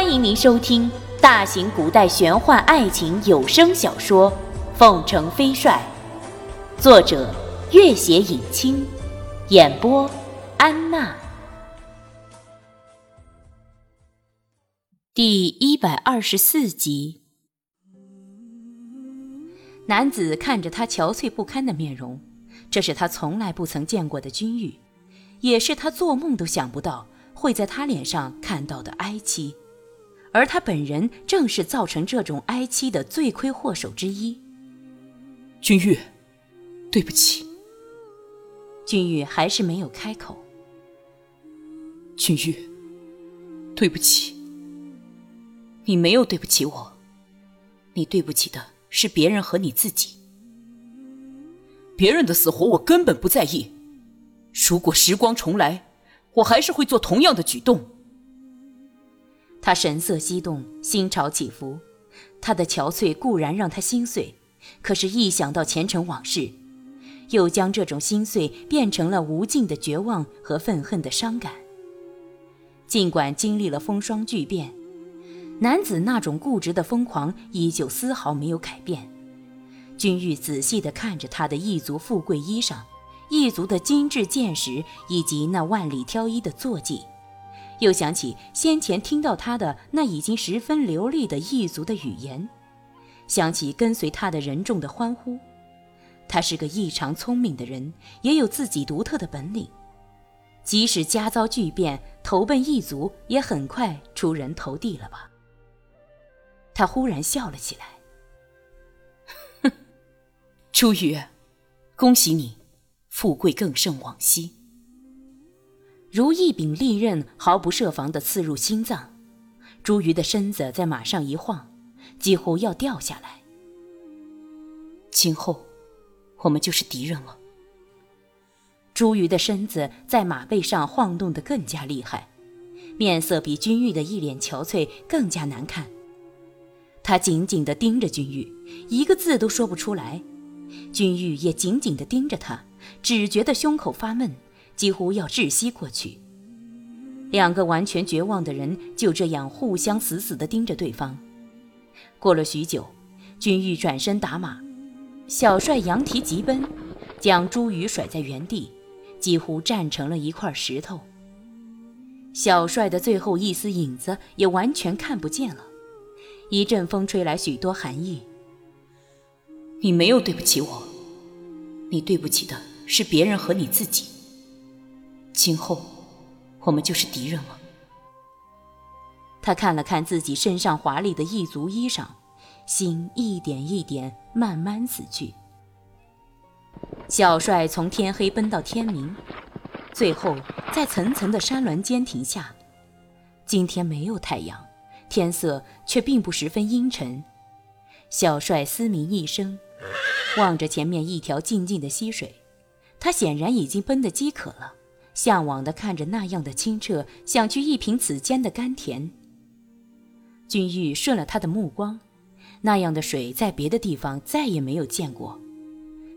欢迎您收听大型古代玄幻爱情有声小说《凤城飞帅》，作者：月写影清，演播：安娜。第一百二十四集。男子看着他憔悴不堪的面容，这是他从来不曾见过的君玉，也是他做梦都想不到会在他脸上看到的哀戚。而他本人正是造成这种哀戚的罪魁祸首之一。君玉，对不起。君玉还是没有开口。君玉，对不起。你没有对不起我，你对不起的是别人和你自己。别人的死活我根本不在意。如果时光重来，我还是会做同样的举动。他神色激动，心潮起伏。他的憔悴固然让他心碎，可是，一想到前尘往事，又将这种心碎变成了无尽的绝望和愤恨的伤感。尽管经历了风霜巨变，男子那种固执的疯狂依旧丝毫没有改变。君玉仔细地看着他的一族富贵衣裳，一族的精致剑识，以及那万里挑一的坐骑。又想起先前听到他的那已经十分流利的异族的语言，想起跟随他的人众的欢呼，他是个异常聪明的人，也有自己独特的本领。即使家遭巨变，投奔异族也很快出人头地了吧？他忽然笑了起来，哼，朱宇，恭喜你，富贵更胜往昔。如一柄利刃，毫不设防地刺入心脏。朱瑜的身子在马上一晃，几乎要掉下来。今后，我们就是敌人了。朱瑜的身子在马背上晃动得更加厉害，面色比君玉的一脸憔悴更加难看。他紧紧地盯着君玉，一个字都说不出来。君玉也紧紧地盯着他，只觉得胸口发闷。几乎要窒息过去。两个完全绝望的人就这样互相死死地盯着对方。过了许久，君玉转身打马，小帅扬蹄疾奔，将朱宇甩在原地，几乎站成了一块石头。小帅的最后一丝影子也完全看不见了。一阵风吹来许多寒意。你没有对不起我，你对不起的是别人和你自己。今后，我们就是敌人了。他看了看自己身上华丽的异族衣裳，心一点一点慢慢死去。小帅从天黑奔到天明，最后在层层的山峦间停下。今天没有太阳，天色却并不十分阴沉。小帅嘶鸣一声，望着前面一条静静的溪水，他显然已经奔得饥渴了。向往地看着那样的清澈，想去一品此间的甘甜。君玉顺了他的目光，那样的水在别的地方再也没有见过。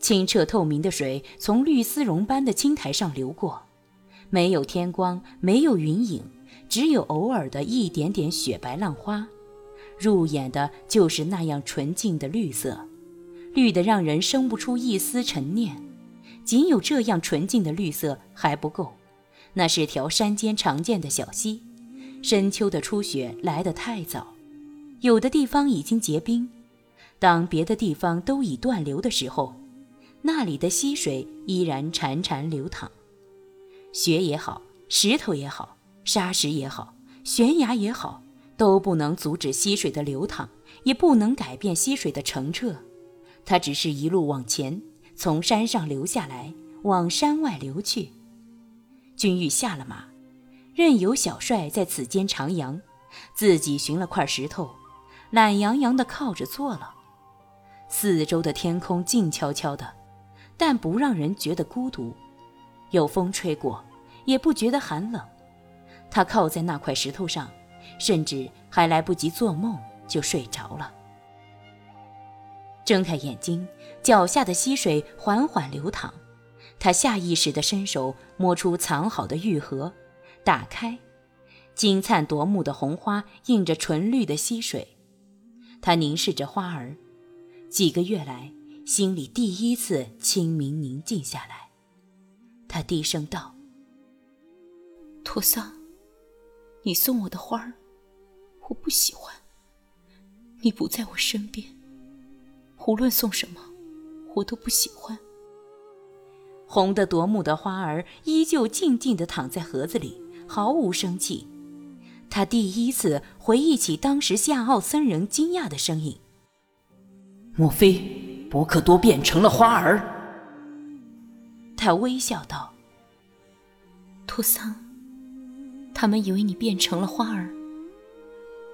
清澈透明的水从绿丝绒般的青苔上流过，没有天光，没有云影，只有偶尔的一点点雪白浪花。入眼的就是那样纯净的绿色，绿得让人生不出一丝沉念。仅有这样纯净的绿色还不够，那是条山间常见的小溪。深秋的初雪来得太早，有的地方已经结冰。当别的地方都已断流的时候，那里的溪水依然潺潺流淌。雪也好，石头也好，沙石也好，悬崖也好，都不能阻止溪水的流淌，也不能改变溪水的澄澈。它只是一路往前。从山上流下来，往山外流去。君玉下了马，任由小帅在此间徜徉，自己寻了块石头，懒洋洋地靠着坐了。四周的天空静悄悄的，但不让人觉得孤独。有风吹过，也不觉得寒冷。他靠在那块石头上，甚至还来不及做梦就睡着了。睁开眼睛，脚下的溪水缓缓流淌。他下意识地伸手摸出藏好的玉盒，打开，金灿夺目的红花映着纯绿的溪水，他凝视着花儿，几个月来心里第一次清明宁静下来。他低声道：“托桑，你送我的花儿，我不喜欢。你不在我身边，无论送什么，我都不喜欢。”红得夺目的花儿依旧静静地躺在盒子里，毫无生气。他第一次回忆起当时夏奥森人惊讶的声音：“莫非博克多变成了花儿？”他微笑道：“托桑，他们以为你变成了花儿，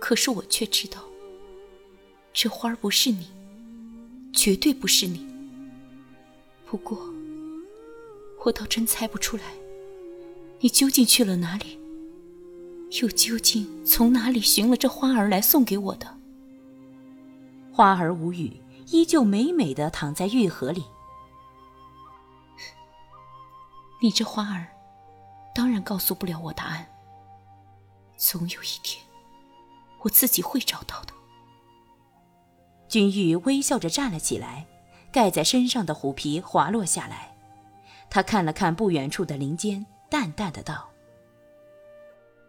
可是我却知道，这花儿不是你，绝对不是你。不过，我倒真猜不出来，你究竟去了哪里。”又究竟从哪里寻了这花儿来送给我的？花儿无语，依旧美美的躺在玉盒里。你这花儿，当然告诉不了我答案。总有一天，我自己会找到的。君玉微笑着站了起来，盖在身上的虎皮滑落下来。他看了看不远处的林间，淡淡的道。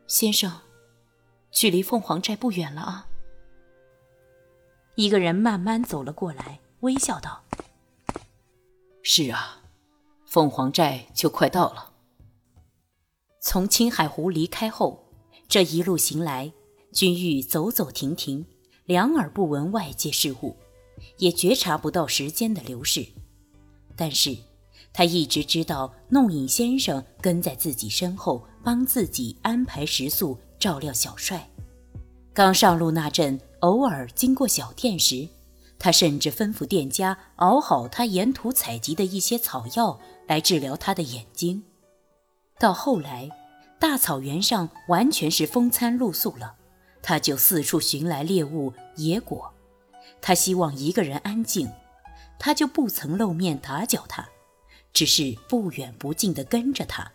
先生，距离凤凰寨不远了啊。一个人慢慢走了过来，微笑道：“是啊，凤凰寨就快到了。”从青海湖离开后，这一路行来，君玉走走停停，两耳不闻外界事物，也觉察不到时间的流逝。但是，他一直知道弄影先生跟在自己身后。帮自己安排食宿，照料小帅。刚上路那阵，偶尔经过小店时，他甚至吩咐店家熬好他沿途采集的一些草药来治疗他的眼睛。到后来，大草原上完全是风餐露宿了，他就四处寻来猎物野果。他希望一个人安静，他就不曾露面打搅他，只是不远不近地跟着他。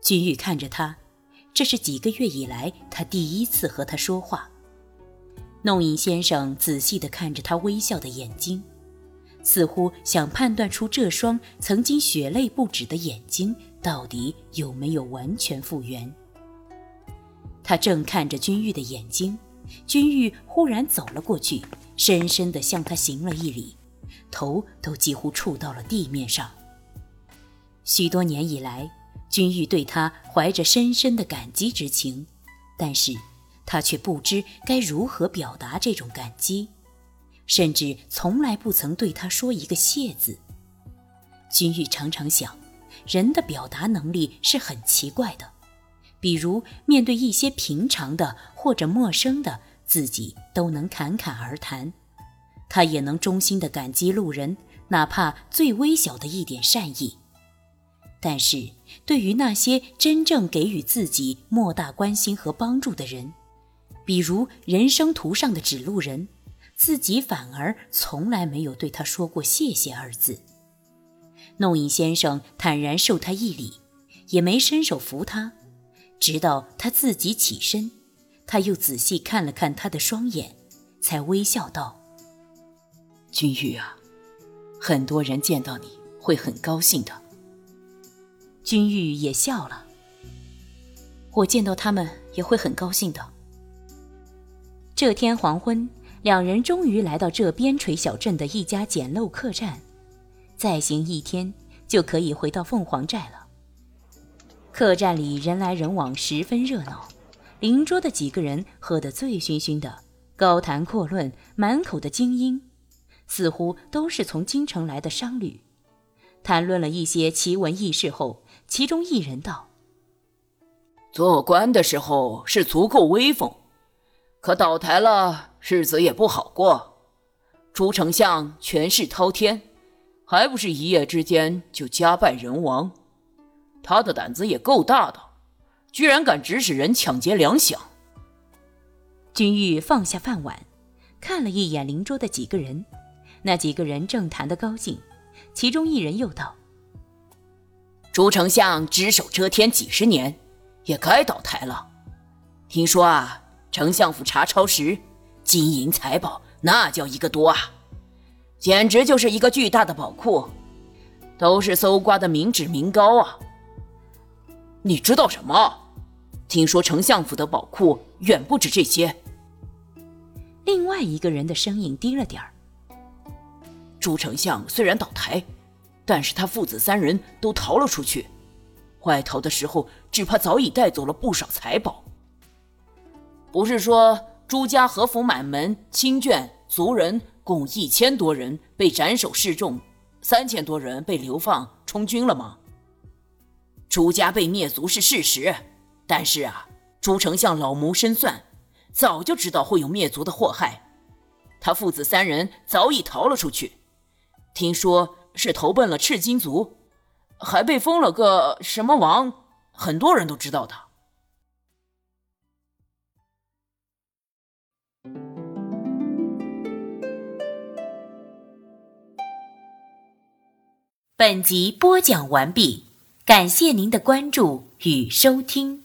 君玉看着他，这是几个月以来他第一次和他说话。弄影先生仔细地看着他微笑的眼睛，似乎想判断出这双曾经血泪不止的眼睛到底有没有完全复原。他正看着君玉的眼睛，君玉忽然走了过去，深深地向他行了一礼，头都几乎触到了地面上。许多年以来。君玉对他怀着深深的感激之情，但是他却不知该如何表达这种感激，甚至从来不曾对他说一个谢字。君玉常常想，人的表达能力是很奇怪的，比如面对一些平常的或者陌生的，自己都能侃侃而谈，他也能衷心的感激路人，哪怕最微小的一点善意。但是，对于那些真正给予自己莫大关心和帮助的人，比如人生途上的指路人，自己反而从来没有对他说过“谢谢”二字。弄影先生坦然受他一礼，也没伸手扶他，直到他自己起身，他又仔细看了看他的双眼，才微笑道：“君玉啊，很多人见到你会很高兴的。”君玉也笑了。我见到他们也会很高兴的。这天黄昏，两人终于来到这边陲小镇的一家简陋客栈，再行一天就可以回到凤凰寨了。客栈里人来人往，十分热闹。邻桌的几个人喝得醉醺醺的，高谈阔论，满口的精英，似乎都是从京城来的商旅。谈论了一些奇闻异事后。其中一人道：“做官的时候是足够威风，可倒台了，日子也不好过。朱丞相权势滔天，还不是一夜之间就家败人亡？他的胆子也够大的，居然敢指使人抢劫粮饷。”君玉放下饭碗，看了一眼邻桌的几个人，那几个人正谈得高兴，其中一人又道。朱丞相只手遮天几十年，也该倒台了。听说啊，丞相府查抄时，金银财宝那叫一个多啊，简直就是一个巨大的宝库，都是搜刮的民脂民膏啊。你知道什么？听说丞相府的宝库远不止这些。另外一个人的声音低了点儿。朱丞相虽然倒台，但是他父子三人都逃了出去，外逃的时候只怕早已带走了不少财宝。不是说朱家和府满门亲眷族人共一千多人被斩首示众，三千多人被流放充军了吗？朱家被灭族是事实，但是啊，朱丞相老谋深算，早就知道会有灭族的祸害，他父子三人早已逃了出去，听说是投奔了赤金族，还被封了个什么王，很多人都知道的。本集播讲完毕，感谢您的关注与收听。